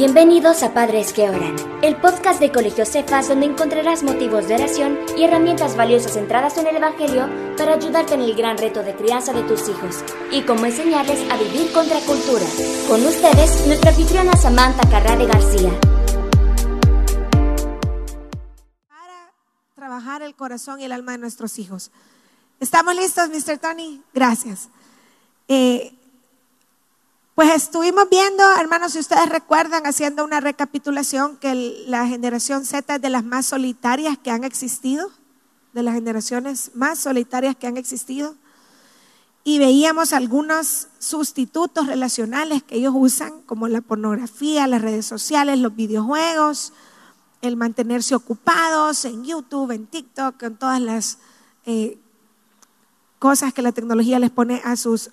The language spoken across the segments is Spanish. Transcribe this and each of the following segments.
Bienvenidos a Padres que Oran, el podcast de Colegio Cefas donde encontrarás motivos de oración y herramientas valiosas centradas en el Evangelio para ayudarte en el gran reto de crianza de tus hijos y cómo enseñarles a vivir contra cultura. Con ustedes, nuestra anfitriona Samantha Carrade García. Para trabajar el corazón y el alma de nuestros hijos. ¿Estamos listos, Mr. Tony? Gracias. Eh, pues estuvimos viendo, hermanos, si ustedes recuerdan, haciendo una recapitulación, que la generación Z es de las más solitarias que han existido, de las generaciones más solitarias que han existido. Y veíamos algunos sustitutos relacionales que ellos usan, como la pornografía, las redes sociales, los videojuegos, el mantenerse ocupados en YouTube, en TikTok, en todas las eh, cosas que la tecnología les pone a sus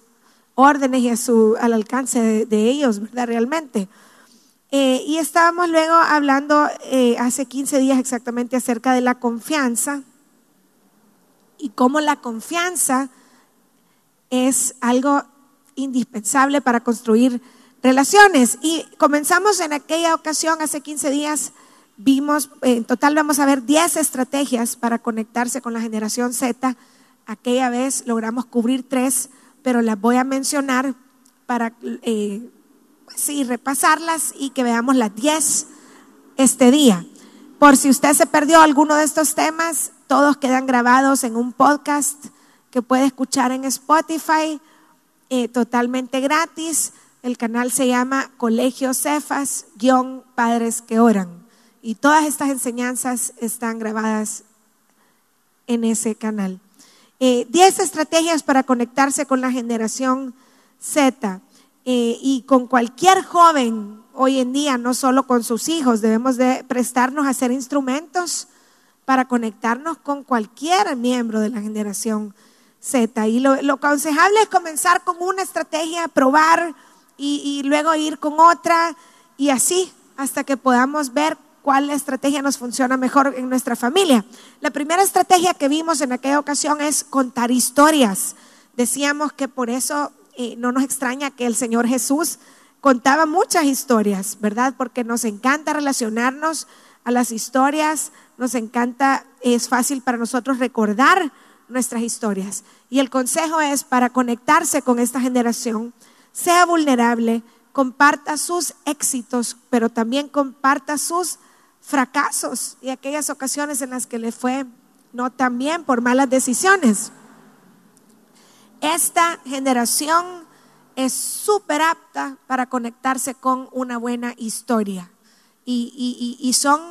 órdenes y a su, al alcance de, ellos, ¿verdad? Realmente. Eh, y estábamos luego hablando eh, hace 15 días exactamente acerca de la confianza y cómo la confianza es algo indispensable para construir relaciones. Y comenzamos en aquella ocasión, hace 15 días, vimos, en total vamos a ver 10 estrategias para conectarse con la generación Z. Aquella vez logramos cubrir tres pero las voy a mencionar para eh, sí, repasarlas y que veamos las 10 este día. Por si usted se perdió alguno de estos temas, todos quedan grabados en un podcast que puede escuchar en Spotify eh, totalmente gratis. El canal se llama Colegio Cefas, guion Padres que Oran. Y todas estas enseñanzas están grabadas en ese canal. 10 eh, estrategias para conectarse con la generación Z. Eh, y con cualquier joven hoy en día, no solo con sus hijos, debemos de prestarnos a ser instrumentos para conectarnos con cualquier miembro de la generación Z. Y lo, aconsejable es comenzar con una estrategia, probar y, y luego ir con otra y así hasta que podamos ver cuál estrategia nos funciona mejor en nuestra familia. La primera estrategia que vimos en aquella ocasión es contar historias. Decíamos que por eso eh, no nos extraña que el Señor Jesús contaba muchas historias, ¿verdad? Porque nos encanta relacionarnos a las historias, nos encanta, es fácil para nosotros recordar nuestras historias. Y el consejo es para conectarse con esta generación, sea vulnerable, comparta sus éxitos, pero también comparta sus fracasos y aquellas ocasiones en las que le fue no tan bien por malas decisiones. Esta generación es súper apta para conectarse con una buena historia y, y son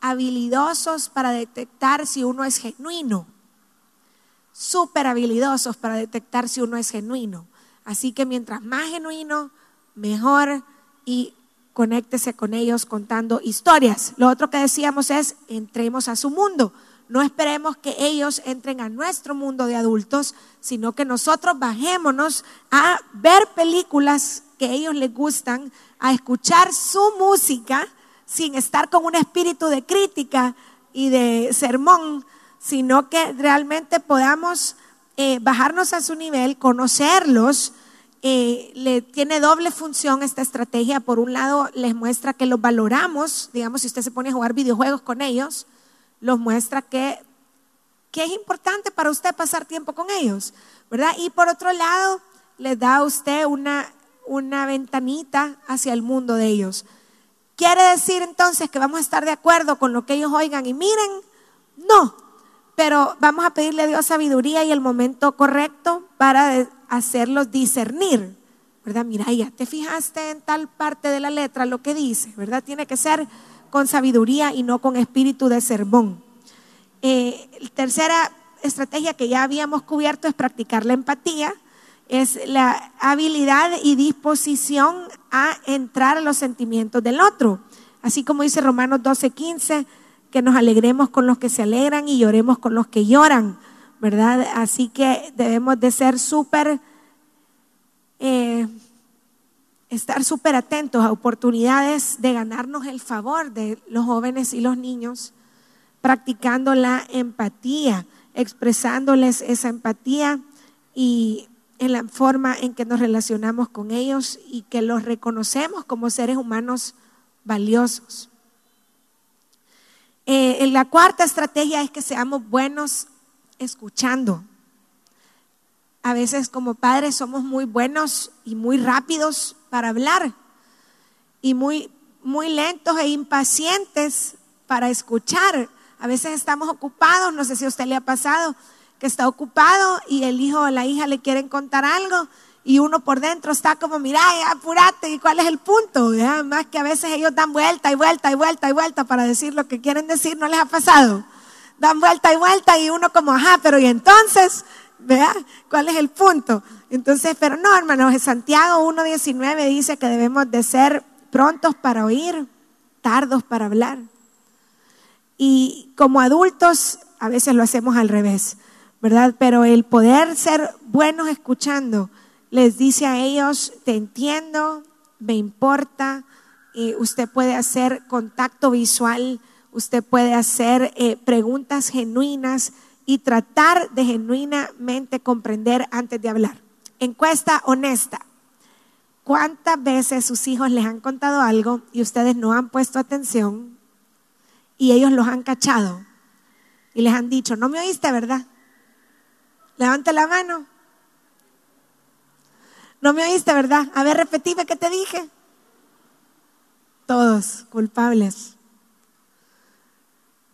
habilidosos para detectar si uno es genuino, súper habilidosos para detectar si uno es genuino. Así que mientras más genuino, mejor y conéctese con ellos contando historias. Lo otro que decíamos es, entremos a su mundo. No esperemos que ellos entren a nuestro mundo de adultos, sino que nosotros bajémonos a ver películas que a ellos les gustan, a escuchar su música sin estar con un espíritu de crítica y de sermón, sino que realmente podamos eh, bajarnos a su nivel, conocerlos, eh, le tiene doble función esta estrategia. Por un lado, les muestra que los valoramos, digamos, si usted se pone a jugar videojuegos con ellos, los muestra que, que es importante para usted pasar tiempo con ellos, ¿verdad? Y por otro lado, les da a usted una, una ventanita hacia el mundo de ellos. ¿Quiere decir entonces que vamos a estar de acuerdo con lo que ellos oigan y miren? No, pero vamos a pedirle a Dios sabiduría y el momento correcto para hacerlos discernir, ¿verdad? Mira, ya te fijaste en tal parte de la letra lo que dice, ¿verdad? Tiene que ser con sabiduría y no con espíritu de sermón. Eh, tercera estrategia que ya habíamos cubierto es practicar la empatía, es la habilidad y disposición a entrar a los sentimientos del otro. Así como dice Romanos 12, 15, que nos alegremos con los que se alegran y lloremos con los que lloran. ¿verdad? Así que debemos de ser súper, eh, estar súper atentos a oportunidades de ganarnos el favor de los jóvenes y los niños, practicando la empatía, expresándoles esa empatía y en la forma en que nos relacionamos con ellos y que los reconocemos como seres humanos valiosos. Eh, la cuarta estrategia es que seamos buenos escuchando. A veces como padres somos muy buenos y muy rápidos para hablar y muy, muy lentos e impacientes para escuchar. A veces estamos ocupados, no sé si a usted le ha pasado, que está ocupado y el hijo o la hija le quieren contar algo y uno por dentro está como, mira, apúrate, ¿y cuál es el punto? Más que a veces ellos dan vuelta y vuelta y vuelta y vuelta para decir lo que quieren decir, ¿no les ha pasado? Dan vuelta y vuelta y uno como, ajá, pero ¿y entonces? ¿Vea? ¿Cuál es el punto? Entonces, pero no, hermanos, Santiago 1.19 dice que debemos de ser prontos para oír, tardos para hablar. Y como adultos, a veces lo hacemos al revés, ¿verdad? Pero el poder ser buenos escuchando les dice a ellos, te entiendo, me importa, y usted puede hacer contacto visual, usted puede hacer eh, preguntas genuinas y tratar de genuinamente comprender antes de hablar. Encuesta honesta. ¿Cuántas veces sus hijos les han contado algo y ustedes no han puesto atención y ellos los han cachado y les han dicho, no me oíste, ¿verdad? Levante la mano. No me oíste, ¿verdad? A ver, repetime qué te dije. Todos culpables.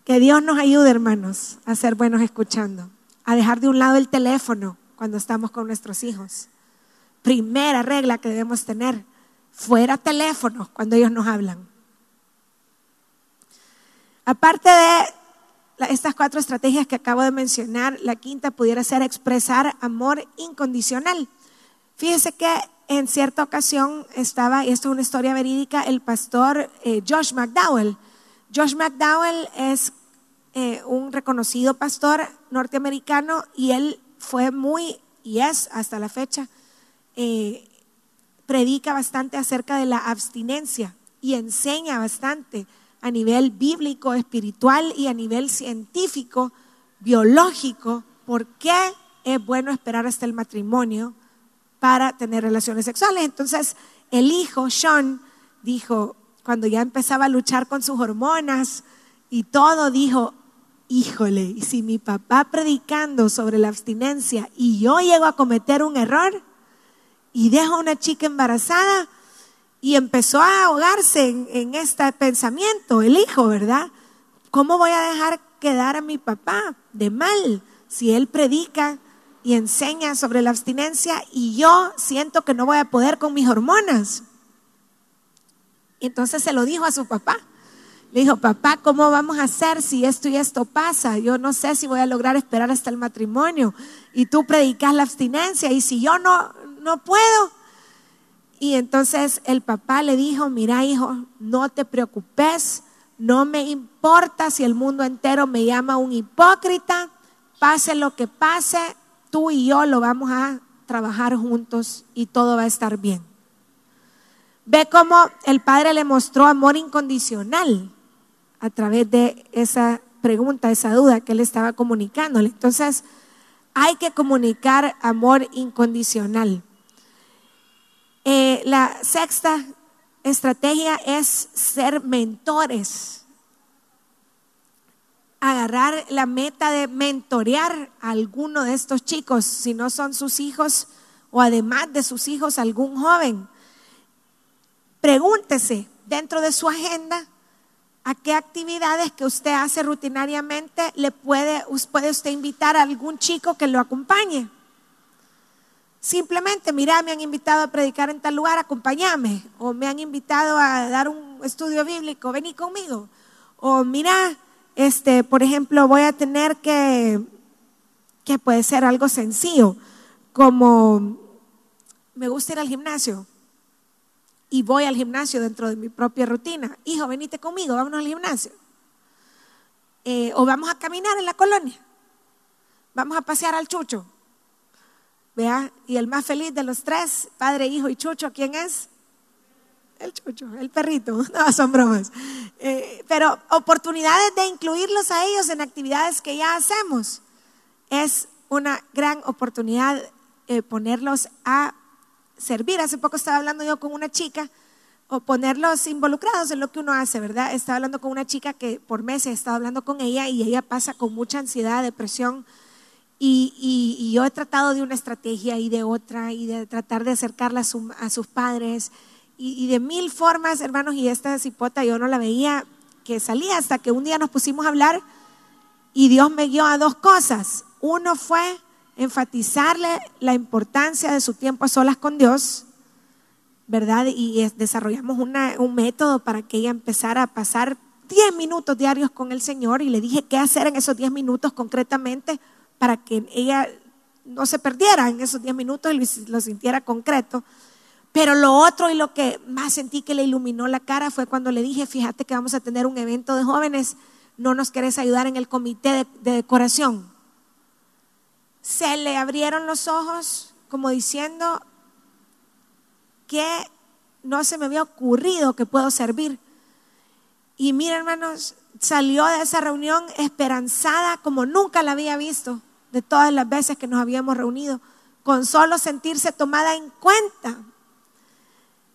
Que Dios nos ayude, hermanos, a ser buenos escuchando, a dejar de un lado el teléfono cuando estamos con nuestros hijos primera regla que debemos tener, fuera teléfono cuando ellos nos hablan. Aparte de estas cuatro estrategias que acabo de mencionar, la quinta pudiera ser expresar amor incondicional. Fíjese que en cierta ocasión estaba, y esto es una historia verídica, el pastor eh, Josh McDowell. Josh McDowell es eh, un reconocido pastor norteamericano y él fue muy, y es hasta la fecha, eh, predica bastante acerca de la abstinencia y enseña bastante a nivel bíblico, espiritual y a nivel científico, biológico, por qué es bueno esperar hasta el matrimonio para tener relaciones sexuales. Entonces, el hijo, Sean, dijo, cuando ya empezaba a luchar con sus hormonas y todo, dijo, híjole, y si mi papá predicando sobre la abstinencia y yo llego a cometer un error, y deja a una chica embarazada y empezó a ahogarse en, este pensamiento, el hijo, ¿verdad? ¿Cómo voy a dejar quedar a mi papá de mal si él predica y enseña sobre la abstinencia y yo siento que no voy a poder con mis hormonas? Entonces se lo dijo a su papá. Le dijo, papá, ¿cómo vamos a hacer si esto y esto pasa? Yo no sé si voy a lograr esperar hasta el matrimonio. Y tú predicas la abstinencia. Y si yo no, no puedo. Y entonces el papá le dijo, mira hijo, no te preocupes, no me importa si el mundo entero me llama un hipócrita, pase lo que pase, tú y yo lo vamos a trabajar juntos y todo va a estar bien. Ve cómo el padre le mostró amor incondicional a través de esa pregunta, esa duda que él estaba comunicándole. Entonces, hay que comunicar amor incondicional. Eh, la sexta estrategia es ser mentores. La meta de mentorear a alguno de estos chicos, si no son sus hijos o además de sus hijos, algún joven. Pregúntese dentro de su agenda a qué actividades que usted hace rutinariamente le puede, puede usted invitar a algún chico que lo acompañe. Simplemente, mira, me han invitado a predicar en tal lugar, acompáñame. O me han invitado a dar un estudio bíblico, vení conmigo. O mira, este, por ejemplo, voy a tener que, que puede ser algo sencillo, como me gusta ir al gimnasio y voy al gimnasio dentro de mi propia rutina. Hijo, venite conmigo, vámonos al gimnasio. Eh, o vamos a caminar en la colonia. Vamos a pasear al chucho. Vea, y el más feliz de los tres, padre, hijo y chucho, ¿quién es? El chucho, el perrito. No, son bromas. Eh, pero oportunidades de incluirlos a ellos en actividades que ya hacemos. Es una gran oportunidad eh, ponerlos a servir. Hace poco estaba hablando yo con una chica o ponerlos involucrados en lo que uno hace, ¿verdad? Estaba hablando con una chica que por meses he estado hablando con ella y ella pasa con mucha ansiedad, depresión. Y, yo he tratado de una estrategia y de otra y de tratar de acercarla a, sus padres y, de mil formas, hermanos, y esta cipota yo no la veía que salía hasta que un día nos pusimos a hablar y Dios me guió a dos cosas. Uno fue enfatizarle la importancia de su tiempo a solas con Dios ¿verdad? Y desarrollamos un método para que ella empezara a pasar 10 minutos diarios con el Señor y le dije qué hacer en esos 10 minutos concretamente para que ella no se perdiera en esos 10 minutos y lo sintiera concreto. Pero lo otro y lo que más sentí que le iluminó la cara fue cuando le dije, fíjate que vamos a tener un evento de jóvenes, no nos querés ayudar en el comité de, de decoración. Se le abrieron los ojos como diciendo, que no se me había ocurrido que puedo servir. Y mira, hermanos, salió de esa reunión esperanzada como nunca la había visto de todas las veces que nos habíamos reunido, con solo sentirse tomada en cuenta.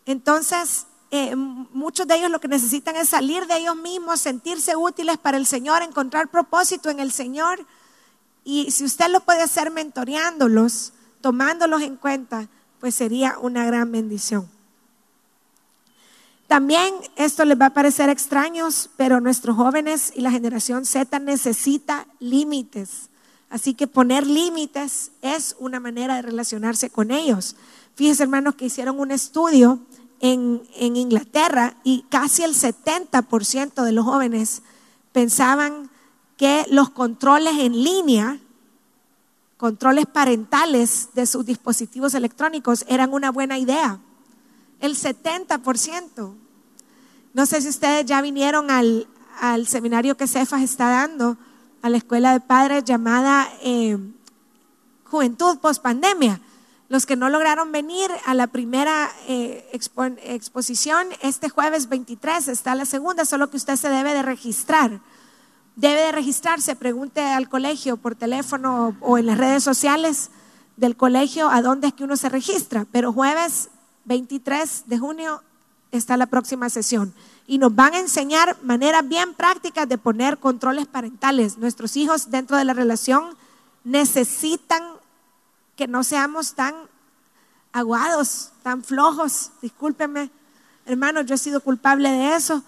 Entonces, eh, muchos de ellos lo que necesitan es salir de ellos mismos, sentirse útiles para el Señor, encontrar propósito en el Señor. Y si usted lo puede hacer mentoreándolos, tomándolos en cuenta, pues sería una gran bendición. También esto les va a parecer extraños, pero nuestros jóvenes y la generación Z necesita límites. Así que poner límites es una manera de relacionarse con ellos. Fíjense, hermanos, que hicieron un estudio en, en Inglaterra y casi el 70% de los jóvenes pensaban que los controles en línea controles parentales de sus dispositivos electrónicos eran una buena idea. El 70%. No sé si ustedes ya vinieron al, seminario que Cefas está dando, a la escuela de padres llamada eh, Juventud Post Pandemia. Los que no lograron venir a la primera eh, exposición, este jueves 23 está la segunda, solo que usted se debe de registrar debe de registrarse, pregunte al colegio por teléfono o en las redes sociales del colegio a dónde es que uno se registra. Pero jueves 23 de junio está la próxima sesión y nos van a enseñar maneras bien prácticas de poner controles parentales. Nuestros hijos dentro de la relación necesitan que no seamos tan aguados, tan flojos. Discúlpenme, hermanos, yo he sido culpable de eso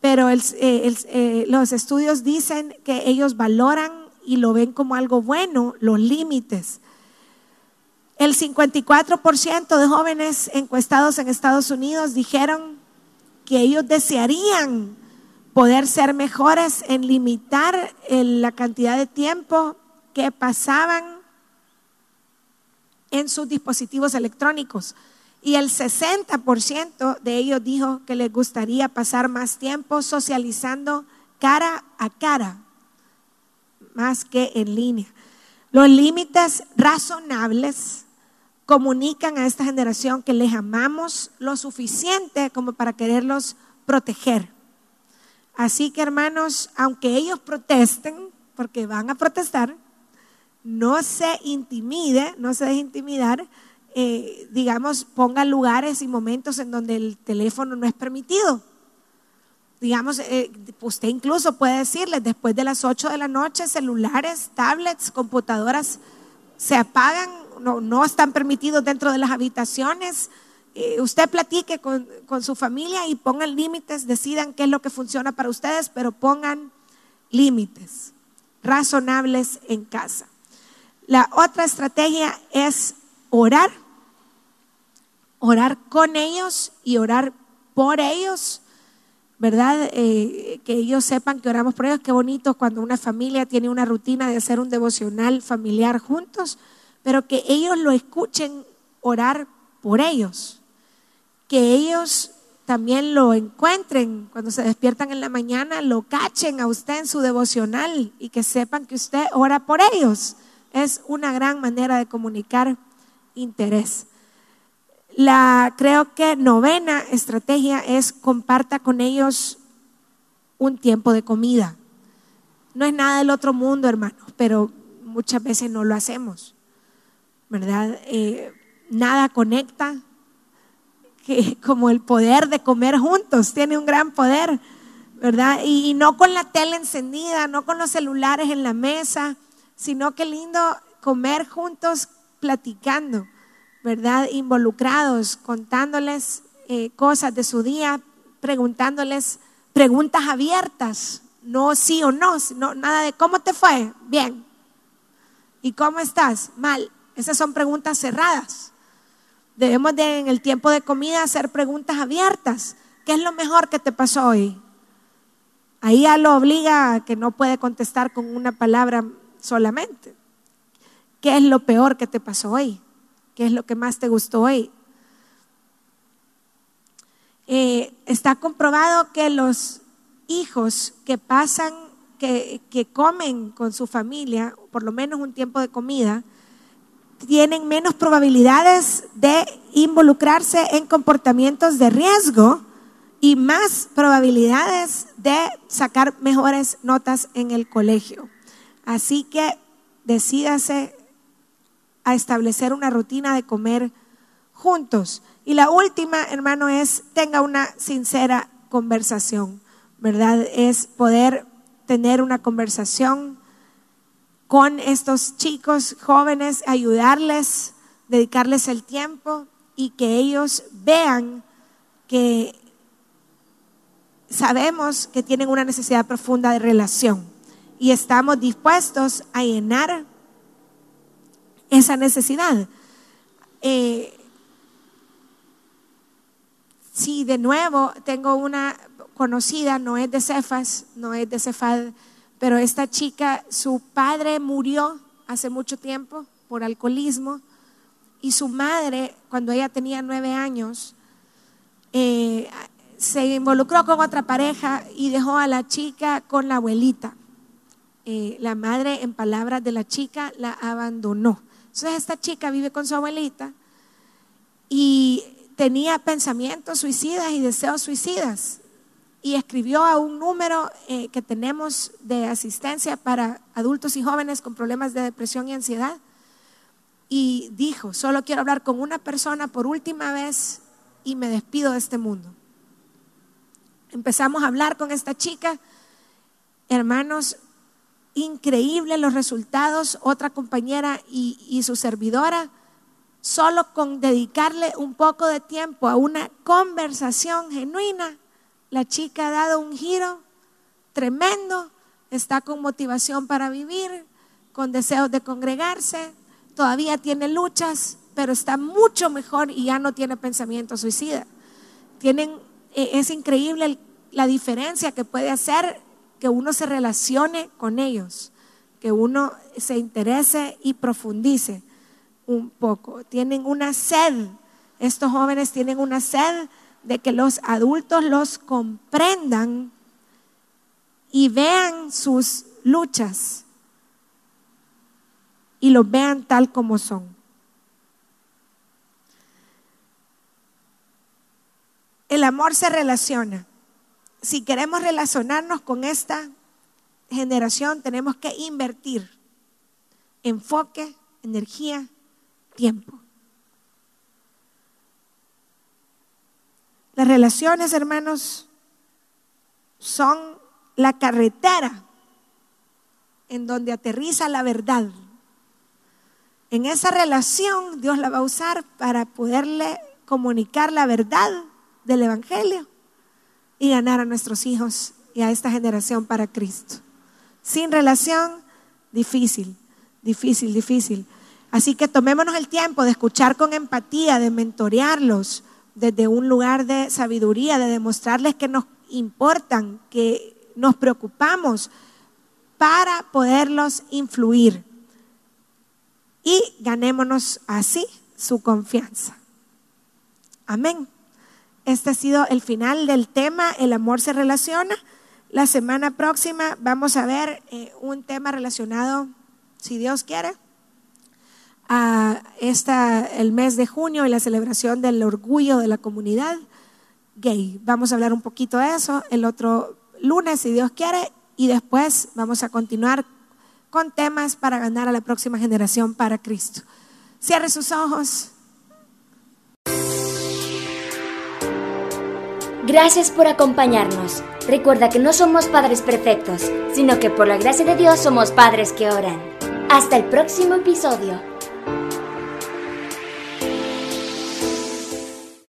pero eh, eh, los estudios dicen que ellos valoran y lo ven como algo bueno, los límites. El 54% de jóvenes encuestados en Estados Unidos dijeron que ellos desearían poder ser mejores en limitar la cantidad de tiempo que pasaban en sus dispositivos electrónicos. Y el 60% de ellos dijo que les gustaría pasar más tiempo socializando cara a cara, más que en línea. Los límites razonables comunican a esta generación que les amamos lo suficiente como para quererlos proteger. Así que hermanos, aunque ellos protesten, porque van a protestar, no se intimide, no se deje intimidar eh, digamos, ponga lugares y momentos en donde el teléfono no es permitido. Digamos, eh, usted incluso puede decirles, después de las 8 de la noche, celulares, tablets, computadoras se apagan, no, están permitidos dentro de las habitaciones. Eh, usted platique con, con su familia y pongan límites, decidan qué es lo que funciona para ustedes, pero pongan límites razonables en casa. La otra estrategia es orar, orar con ellos y orar por ellos, ¿verdad? Eh, que ellos sepan que oramos por ellos. Qué bonito cuando una familia tiene una rutina de hacer un devocional familiar juntos, pero que ellos lo escuchen orar por ellos, que ellos también lo encuentren cuando se despiertan en la mañana, lo cachen a usted en su devocional y que sepan que usted ora por ellos. Es una gran manera de comunicar interés. La creo que novena estrategia es comparta con ellos un tiempo de comida. No es nada del otro mundo, hermanos, pero muchas veces no lo hacemos, ¿verdad? Eh, nada conecta que como el poder de comer juntos, tiene un gran poder, ¿verdad? Y, y no con la tele encendida, no con los celulares en la mesa, sino que lindo comer juntos platicando, ¿verdad? Involucrados, contándoles eh, cosas de su día, preguntándoles preguntas abiertas, no sí o no, sino nada de cómo te fue, bien. ¿Y cómo estás? Mal. Esas son preguntas cerradas. Debemos de en el tiempo de comida hacer preguntas abiertas. ¿Qué es lo mejor que te pasó hoy? Ahí ya lo obliga a que no puede contestar con una palabra solamente. ¿Qué es lo peor que te pasó hoy? ¿Qué es lo que más te gustó hoy? Eh, está comprobado que los hijos que pasan, que, que comen con su familia, por lo menos un tiempo de comida, tienen menos probabilidades de involucrarse en comportamientos de riesgo y más probabilidades de sacar mejores notas en el colegio. Así que decídase a establecer una rutina de comer juntos. Y la última, hermano, es tenga una sincera conversación, ¿verdad? Es poder tener una conversación con estos chicos jóvenes, ayudarles, dedicarles el tiempo y que ellos vean que sabemos que tienen una necesidad profunda de relación y estamos dispuestos a llenar esa necesidad. Eh, si de nuevo tengo una conocida, no es de Cefas, no es de Cefad, pero esta chica, su padre murió hace mucho tiempo por alcoholismo y su madre, cuando ella tenía nueve años, eh, se involucró con otra pareja y dejó a la chica con la abuelita. Eh, la madre, en palabras de la chica, la abandonó. Entonces esta chica vive con su abuelita y tenía pensamientos suicidas y deseos suicidas y escribió a un número eh, que tenemos de asistencia para adultos y jóvenes con problemas de depresión y ansiedad y dijo, solo quiero hablar con una persona por última vez y me despido de este mundo. Empezamos a hablar con esta chica, hermanos, increíble los resultados, otra compañera y, su servidora, solo con dedicarle un poco de tiempo a una conversación genuina, la chica ha dado un giro tremendo, está con motivación para vivir, con deseos de congregarse, todavía tiene luchas, pero está mucho mejor y ya no tiene pensamiento suicida. Tienen, eh, es increíble la diferencia que puede hacer que uno se relacione con ellos, que uno se interese y profundice un poco. Tienen una sed, estos jóvenes tienen una sed de que los adultos los comprendan y vean sus luchas y los vean tal como son. El amor se relaciona si queremos relacionarnos con esta generación, tenemos que invertir enfoque, energía, tiempo. Las relaciones, hermanos, son la carretera en donde aterriza la verdad. En esa relación Dios la va a usar para poderle comunicar la verdad del Evangelio y ganar a nuestros hijos y a esta generación para Cristo. Sin relación, difícil, difícil, difícil. Así que tomémonos el tiempo de escuchar con empatía, de mentorearlos desde un lugar de sabiduría, de demostrarles que nos importan, que nos preocupamos para poderlos influir. Y ganémonos así su confianza. Amén. Este ha sido el final del tema, el amor se relaciona. La semana próxima vamos a ver eh, un tema relacionado, si Dios quiere, a esta, el mes de junio y la celebración del orgullo de la comunidad gay. Vamos a hablar un poquito de eso el otro lunes, si Dios quiere, y después vamos a continuar con temas para ganar a la próxima generación para Cristo. Cierre sus ojos. Gracias por acompañarnos. Recuerda que no somos padres perfectos, sino que por la gracia de Dios somos padres que oran. Hasta el próximo episodio.